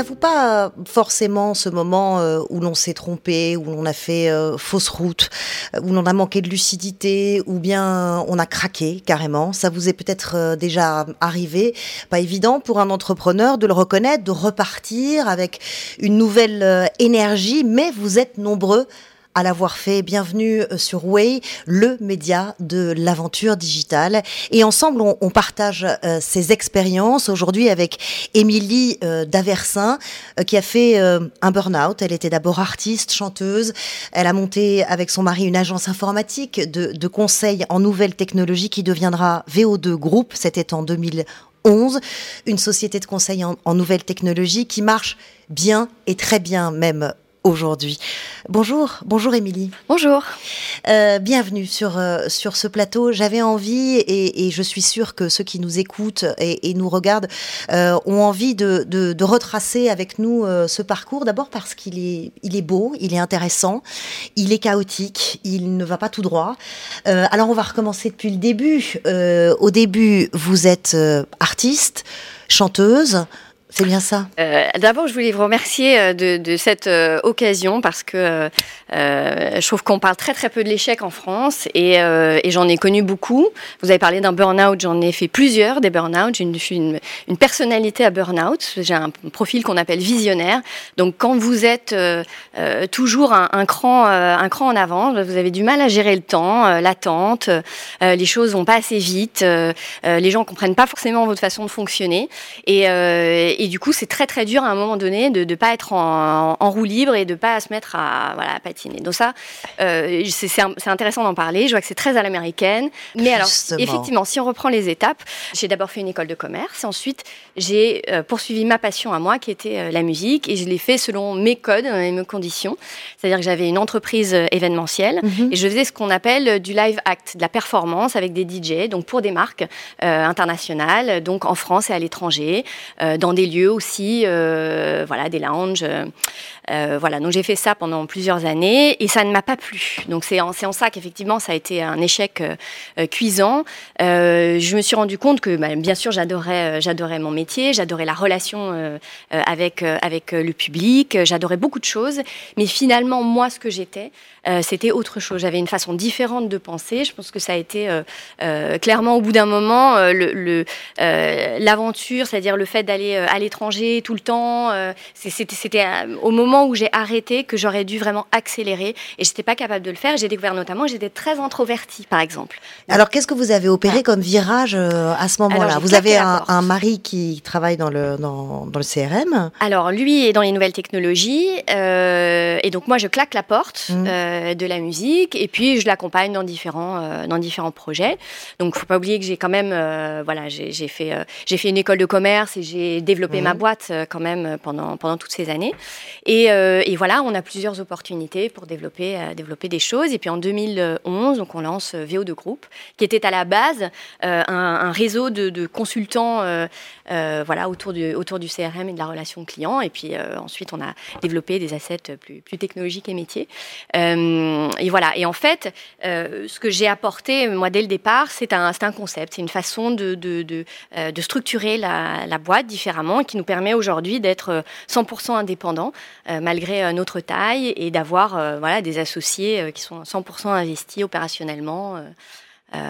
n'avons pas forcément ce moment euh, où l'on s'est trompé, où l'on a fait euh, fausse route, où l'on a manqué de lucidité, ou bien on a craqué carrément. Ça vous est peut-être déjà arrivé. Pas évident pour un entrepreneur de le reconnaître, de repartir avec une nouvelle énergie, mais vous êtes nombreux à l'avoir fait. Bienvenue euh, sur Way, le média de l'aventure digitale. Et ensemble, on, partage euh, ces expériences aujourd'hui avec Émilie euh, Daversin, qui a fait un burn-out. Elle était d'abord artiste, chanteuse. Elle a monté avec son mari une agence informatique de, de conseil en nouvelles technologies qui deviendra VO2 Group. C'était en 2011, une société de conseil en nouvelles technologies qui marche bien et très bien même aujourd'hui. Bonjour, bonjour Émilie. Bonjour. Euh, bienvenue sur, euh, sur ce plateau. J'avais envie, et, je suis sûre que ceux qui nous écoutent et, nous regardent euh, ont envie de, de, retracer avec nous ce parcours. D'abord parce qu'il est, il est beau, il est intéressant, il est chaotique, il ne va pas tout droit. alors on va recommencer depuis le début. au début, vous êtes artiste, chanteuse. C'est bien ça. Euh, d'abord, je voulais vous remercier euh, de, cette euh, occasion parce que je trouve qu'on parle très très peu de l'échec en France et, j'en ai connu beaucoup. Vous avez parlé d'un burn-out, j'en ai fait plusieurs des burn-out. J'ai une, une, personnalité à burn-out. J'ai un profil qu'on appelle visionnaire. Donc, quand vous êtes toujours un, cran, un cran en avant, vous avez du mal à gérer le temps, l'attente, les choses vont pas assez vite, les gens comprennent pas forcément votre façon de fonctionner et et du coup, c'est très très dur à un moment donné de ne pas être en, roue libre et de ne pas se mettre à, voilà, patiner. Donc ça, euh, c'est intéressant d'en parler. Je vois que c'est très à l'américaine. Mais alors, effectivement, si on reprend les étapes, j'ai d'abord fait une école de commerce. Ensuite, j'ai euh, poursuivi ma passion à moi, qui était euh, la musique. Et je l'ai fait selon mes codes et mes conditions. C'est-à-dire que j'avais une entreprise événementielle mhm. et je faisais ce qu'on appelle du live act, de la performance avec des DJ, donc pour des marques internationales, donc en France et à l'étranger, dans des lieux aussi, euh, voilà, des lounges. Euh, voilà, donc j'ai fait ça pendant plusieurs années et ça ne m'a pas plu. Donc c'est en, en, ça qu'effectivement ça a été un échec euh, cuisant. je me suis rendu compte que bah, bien sûr j'adorais, j'adorais mon métier, j'adorais la relation avec, avec le public, j'adorais beaucoup de choses, mais finalement moi ce que j'étais, c'était autre chose. J'avais une façon différente de penser. Je pense que ça a été clairement au bout d'un moment l'aventure, c'est-à-dire le fait d'aller l'étranger tout le temps. c'était, c'était au moment où j'ai arrêté que j'aurais dû vraiment accélérer et j'étais pas capable de le faire. J'ai découvert notamment que j'étais très introvertie, par exemple. Alors, qu'est-ce que vous avez opéré ah. comme virage euh, à ce moment-là Vous avez un, mari qui travaille dans le, dans, le CRM Alors, lui est dans les nouvelles technologies euh, et donc moi, je claque la porte mmh. euh, de la musique et puis je l'accompagne dans différents, dans différents projets. Donc, faut pas oublier que j'ai quand même, voilà, j'ai fait, j'ai fait une école de commerce et j'ai développé ma mmh. boîte quand même pendant, pendant toutes ces années. Et euh, et, voilà, on a plusieurs opportunités pour développer, euh, développer des choses. Et puis en 2011, donc on lance euh, VO2 Group, qui était à la base un, réseau de, consultants voilà, autour, du, autour du CRM et de la relation client. Et puis ensuite, on a développé des assets plus, plus technologiques et métiers. et voilà. Et en fait, ce que j'ai apporté, moi, dès le départ, c'est un, un concept, c'est une façon de, de, de, structurer la, la, boîte différemment qui nous permet aujourd'hui d'être 100% indépendant euh, malgré euh, notre taille et d'avoir euh, voilà, des associés qui sont 100% investis opérationnellement.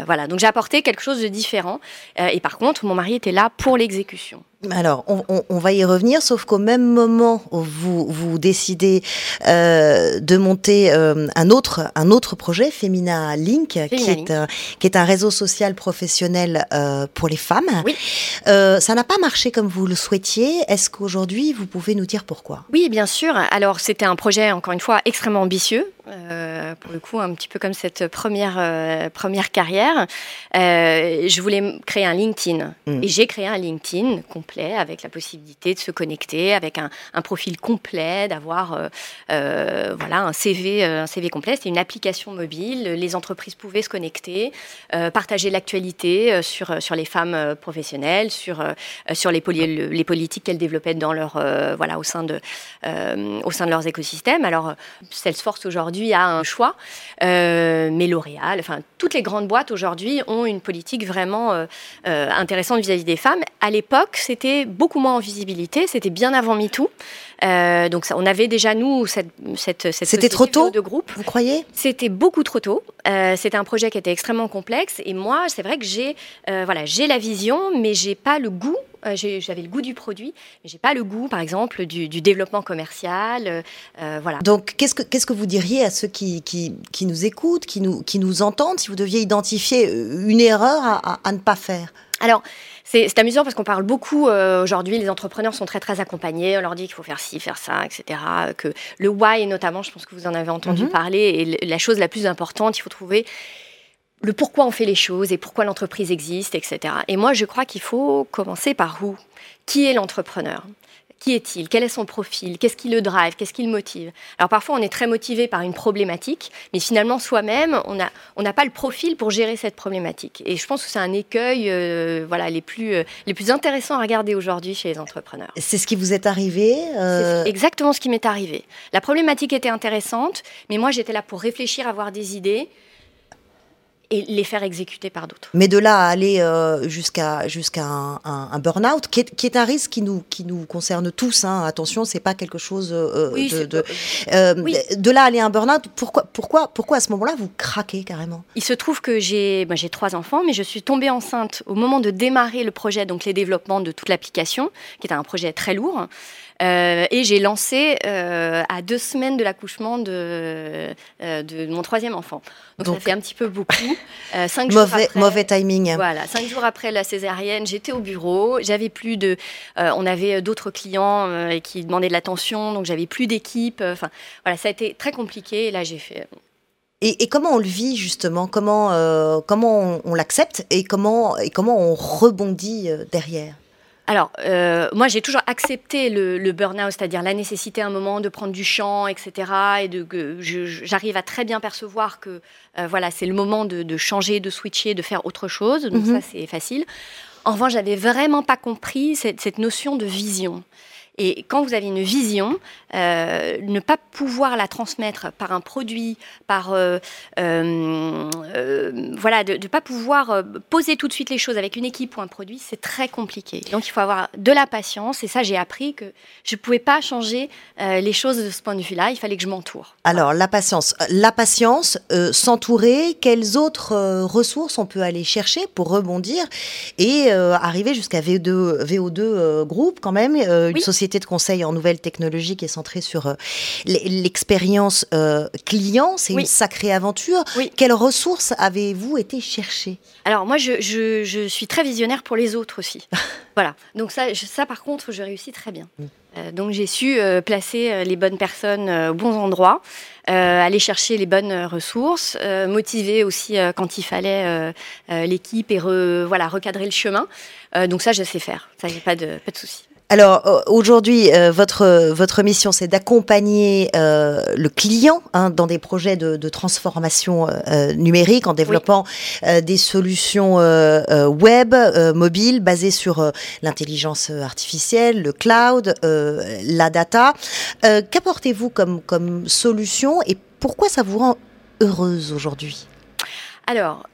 voilà, donc j'ai apporté quelque chose de différent. et par contre, mon mari était là pour l'exécution. Alors, on, va y revenir, sauf qu'au même moment où vous, vous décidez euh, de monter euh, un, autre, un autre projet, Femina Link, qui, Est, un, qui est un réseau social professionnel euh, pour les femmes, oui. ça n'a pas marché comme vous le souhaitiez. Est-ce qu'aujourd'hui, vous pouvez nous dire pourquoi? Oui, bien sûr. Alors, c'était un projet, encore une fois, extrêmement ambitieux, pour le coup, un petit peu comme cette première, première carrière. je voulais créer un LinkedIn, mm. et j'ai créé un LinkedIn avec la possibilité de se connecter, avec un, profil complet, d'avoir euh, euh, voilà, un, CV, euh, un CV complet. C'était une application mobile. Les entreprises pouvaient se connecter, partager l'actualité sur, sur les femmes professionnelles, sur, sur les, politiques qu'elles développaient dans leur, voilà, au, sein de, au sein de leurs écosystèmes. Alors, Salesforce aujourd'hui a un choix, mais L'Oréal, enfin, toutes les grandes boîtes aujourd'hui ont une politique vraiment intéressante vis-à-vis -vis des femmes. À l'époque, c'était était beaucoup moins en visibilité. C'était bien avant MeToo. Euh, donc ça, on avait déjà nous cette cette, cette C'était trop tôt de groupe. Vous croyez? C'était beaucoup trop tôt. Euh, c'était un projet qui était extrêmement complexe et moi, c'est vrai que j'ai euh, voilà, j'ai la vision, mais j'ai pas le goût. J'avais le goût du produit, mais j'ai pas le goût, par exemple, du, du développement commercial. voilà. Donc, qu'est-ce que, qu'est-ce que vous diriez à ceux qui, qui, qui nous écoutent, qui nous, qui nous entendent, si vous deviez identifier une erreur à, à- à ne pas faire? Alors, c'est amusant parce qu'on parle beaucoup euh, aujourd'hui, les entrepreneurs sont très très accompagnés, on leur dit qu'il faut faire ci, faire ça, etc. Que le why, notamment, je pense que vous en avez entendu Mhm. parler, est le- la chose la plus importante, il faut trouver le pourquoi on fait les choses et pourquoi l'entreprise existe, etc. Et moi, je crois qu'il faut commencer par où? Qui est l'entrepreneur? Qui est-il Quel est son profil Qu'est-ce qui le drive Qu'est-ce qui le motive Alors parfois, on est très motivé par une problématique, mais finalement, soi-même, on n'a on pas le profil pour gérer cette problématique. Et je pense que c'est un écueil euh, voilà, les, plus, euh, les plus intéressants à regarder aujourd'hui chez les entrepreneurs. C'est ce qui vous est arrivé euh, C'est exactement ce qui m'est arrivé. La problématique était intéressante, mais moi, j'étais là pour réfléchir, avoir des idées et les faire exécuter par d'autres. Mais de là à aller euh, jusqu'à jusqu'à un, un- un burn-out, qui est, qui est un risque qui nous, qui nous concerne tous. Hein. Attention, c'est pas quelque chose euh, Oui, de, de, euh, oui. de là à aller à un burn-out. Pourquoi, pourquoi, pourquoi à ce moment-là vous craquez carrément? Il se trouve que j'ai ben, j'ai trois enfants, mais je suis tombée enceinte au moment de démarrer le projet, donc les développements de toute l'application, qui était un projet très lourd. Euh, et j'ai lancé euh, à deux semaines de l'accouchement de, euh, de mon troisième enfant. Donc, Donc- ça fait un petit peu beaucoup. Cinq jours Mauvais, après, mauvais timing. Voilà, cinq jours après la césarienne, j'étais au bureau. J'avais plus de, on avait d'autres clients qui demandaient de l'attention, donc j'avais plus d'équipe. Enfin, voilà, ça a été très compliqué. Et là, j'ai fait. Et, et comment on le vit justement? Comment, comment on, on l'accepte? Et comment, et comment on rebondit derrière? Alors, euh, moi, j'ai toujours accepté le, le burn-out, c'est-à-dire la nécessité à un moment de prendre du champ, etc. Et de, j'arrive à très bien percevoir que euh, voilà, c'est le moment de, de changer, de switcher, de faire autre chose. Donc Mhm. ça, c'est facile. En revanche, j'avais vraiment pas compris cette, cette notion de vision. Et quand vous avez une vision, euh, ne pas pouvoir la transmettre par un produit, par euh, euh, voilà, de ne pas pouvoir poser tout de suite les choses avec une équipe ou un produit, c'est très compliqué. Donc il faut avoir de la patience. Et ça, j'ai appris que je ne pouvais pas changer les choses de ce point de vue-là. Il fallait que je m'entoure. Alors, la patience. La patience, s'entourer, quelles autres ressources on peut aller chercher pour rebondir et arriver jusqu'à VO2, VO2 euh, Group, quand même, une Oui. société de conseil en nouvelles technologies qui est centrée sur euh, l'expérience euh, client. C'est Oui. une sacrée aventure. Oui. Quelles ressources avez-vous été chercher? Alors moi, je, je- je suis très visionnaire pour les autres aussi. voilà. Donc ça, je- ça, par contre, je réussis très bien. Mm. Euh, donc j'ai su euh, placer les bonnes personnes euh, aux bons endroits, aller chercher les bonnes ressources, motiver aussi quand il fallait l'équipe et re- voilà recadrer le chemin. Donc ça, je sais faire. Ça, j'ai pas de pas de souci. Alors euh, aujourd'hui, euh, votre votre mission, c'est d'accompagner euh, le client hein, dans des projets de, de transformation euh, numérique en développant des solutions web, mobiles, basées sur l'intelligence artificielle, le cloud, la data. Qu'apportez-vous comme comme solution et pourquoi ça vous rend heureuse aujourd'hui? Alors,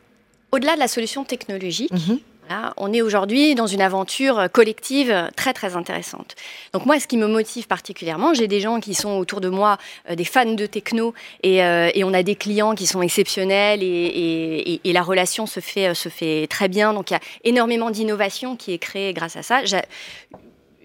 au-delà de la solution technologique. Mhm. On est aujourd'hui dans une aventure collective très très intéressante. Donc moi, ce qui me motive particulièrement, j'ai des gens qui sont autour de moi, euh, des fans de techno, et, euh, et on a des clients qui sont exceptionnels, et, et- la relation se fait, se fait très bien. Donc il y a énormément d'innovation qui est créée grâce à ça.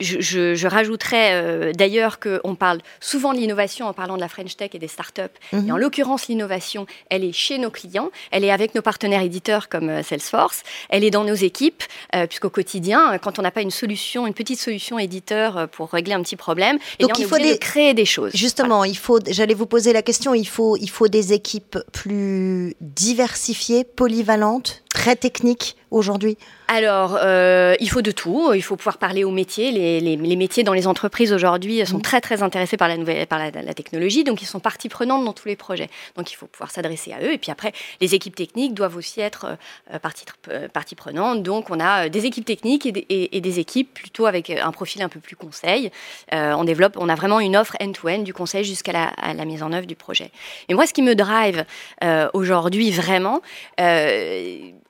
Je, je, je rajouterais euh, d'ailleurs qu'on parle souvent de l'innovation en parlant de la French Tech et des startups. Mhm. Et en l'occurrence, l'innovation, elle est chez nos clients, elle est avec nos partenaires éditeurs comme euh, Salesforce, elle est dans nos équipes, euh, puisqu'au quotidien, quand on n'a pas une solution, une petite solution éditeur pour régler un petit problème, eh Donc bien, on il faut obligé des- de créer des choses. Justement, il faut. J'allais vous poser la question. Il faut, il faut des équipes plus diversifiées, polyvalentes, très techniques aujourd'hui. Alors, euh, il faut de tout. Il faut pouvoir parler aux métiers. Les, les- les métiers dans les entreprises aujourd'hui sont Mhm. très très intéressés par la nouvelle, par la, la technologie, donc ils sont partie prenante dans tous les projets. Donc il faut pouvoir s'adresser à eux. Et puis après, les équipes techniques doivent aussi être euh, partie, euh, partie prenante. Donc on a des équipes techniques et des, et- et des équipes plutôt avec un profil un peu plus conseil. On développe, on a vraiment une offre end-to-end du conseil jusqu'à la, la mise en œuvre du projet. Et moi, ce qui me drive aujourd'hui vraiment,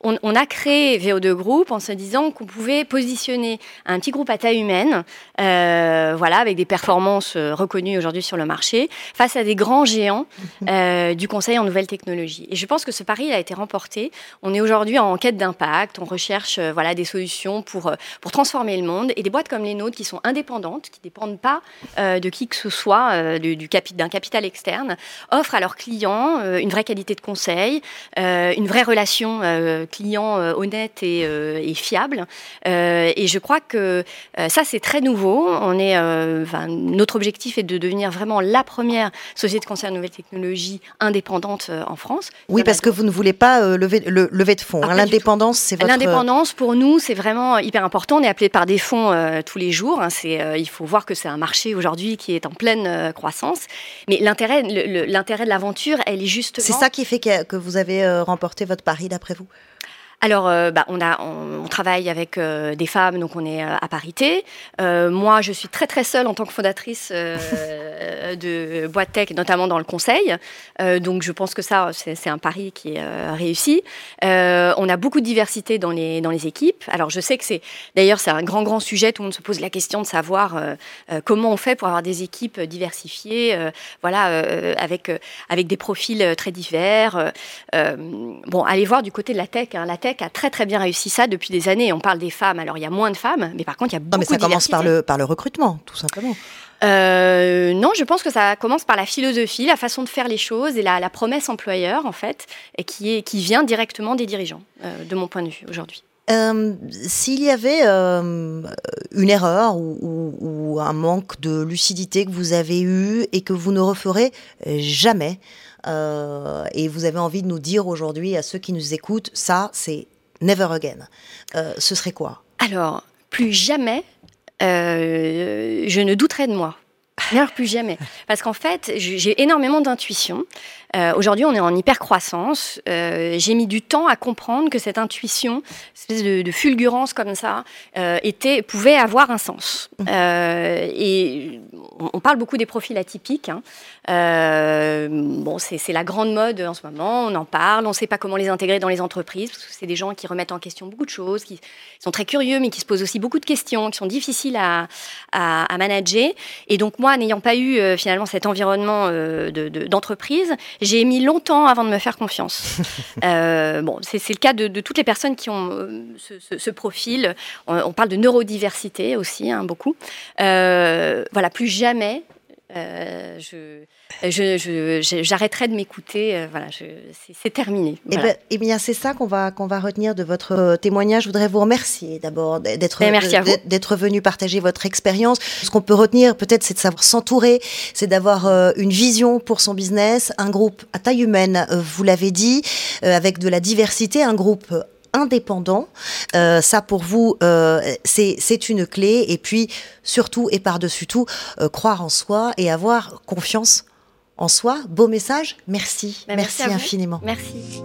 on, on a créé créé VO2 Group en se disant qu'on pouvait positionner un petit groupe à taille humaine, euh, voilà, avec des performances euh, reconnues aujourd'hui sur le marché, face à des grands géants euh, du conseil en nouvelles technologies. Et je pense que ce pari a été remporté. On est aujourd'hui en quête d'impact, on recherche voilà, des solutions pour, pour transformer le monde. Et des boîtes comme les nôtres qui sont indépendantes, qui ne dépendent pas de qui que ce soit, du, d'un capital externe, offrent à leurs clients une vraie qualité de conseil, une vraie relation client honnête et, et fiable. et je crois que ça, c'est très nouveau. On est, euh, notre objectif est de devenir vraiment la première société de conseil en nouvelles technologies indépendante euh, en France. Oui, parce que vous ne voulez pas euh, lever, le, lever de fonds. Hein. L'indépendance, c'est votre... L'indépendance, pour nous, c'est vraiment hyper important. On est appelé par des fonds tous les jours. Hein. Il faut voir que c'est un marché aujourd'hui qui est en pleine croissance. Mais l'intérêt, l'intérêt de l'aventure, elle est justement... C'est ça qui fait que, que vous avez remporté votre pari, d'après vous? Alors, euh, bah, on, a, on, travaille avec euh, des femmes, donc on est euh, à parité. moi, je suis très très seule en tant que fondatrice de boîte tech, notamment dans le conseil. donc, je pense que ça, c'est un pari qui est réussi. on a beaucoup de diversité dans les, dans les équipes. Alors, je sais que c'est, d'ailleurs, c'est un grand grand sujet. Tout le monde se pose la question de savoir comment on fait pour avoir des équipes diversifiées, voilà, avec avec des profils très divers. bon, allez voir du côté de la tech. Hein. La tech a très très bien réussi ça depuis des années. On parle des femmes, alors il y a moins de femmes, mais par contre il y a beaucoup Non, mais ça commence par le, par le recrutement, tout simplement. Euh, non, je pense que ça commence par la philosophie, la façon de faire les choses et la, promesse employeur, en fait, et qui, est, qui vient directement des dirigeants, euh, de mon point de vue aujourd'hui. Euh, s'il y avait une erreur ou, ou, un manque de lucidité que vous avez eu et que vous ne referez jamais, euh, et vous avez envie de nous dire aujourd'hui à ceux qui nous écoutent, ça, c'est never again. Euh, ce serait quoi? Alors, plus jamais, euh, je ne douterai de moi. Alors plus jamais. Parce qu'en fait, j'ai énormément d'intuition. Euh, aujourd'hui, on est en hyper croissance. Euh, j'ai mis du temps à comprendre que cette intuition, espèce de, fulgurance comme ça, euh, était, pouvait avoir un sens. Mmh. et on, parle beaucoup des profils atypiques. Hein. bon, c'est la grande mode en ce moment. On en parle. On ne sait pas comment les intégrer dans les entreprises parce que c'est des gens qui remettent en question beaucoup de choses, qui sont très curieux, mais qui se posent aussi beaucoup de questions, qui sont difficiles à, à, manager. Et donc moi, n'ayant pas eu finalement cet environnement d'entreprise, j'ai mis longtemps avant de me faire confiance. Euh, bon, c'est le cas de, toutes les personnes qui ont euh, ce, profil. On, parle de neurodiversité aussi, hein, beaucoup. Euh, voilà, plus jamais euh, je, j'arrêterai de m'écouter. Euh, voilà, c'est, terminé. Eh, ben, eh, bien, c'est ça qu'on va, qu'on va retenir de votre euh, témoignage. Je voudrais vous remercier d'abord d'être, ben, d'être venu partager votre expérience. Ce qu'on peut retenir, peut-être, c'est de savoir s'entourer, c'est d'avoir une vision pour son business, un groupe à taille humaine, vous l'avez dit, avec de la diversité, un groupe indépendant. Euh, ça, pour vous, euh, c'est une clé. Et puis, surtout et par-dessus tout, euh, croire en soi et avoir confiance en soi. Beau message. Merci. Bah, merci, merci infiniment. Merci.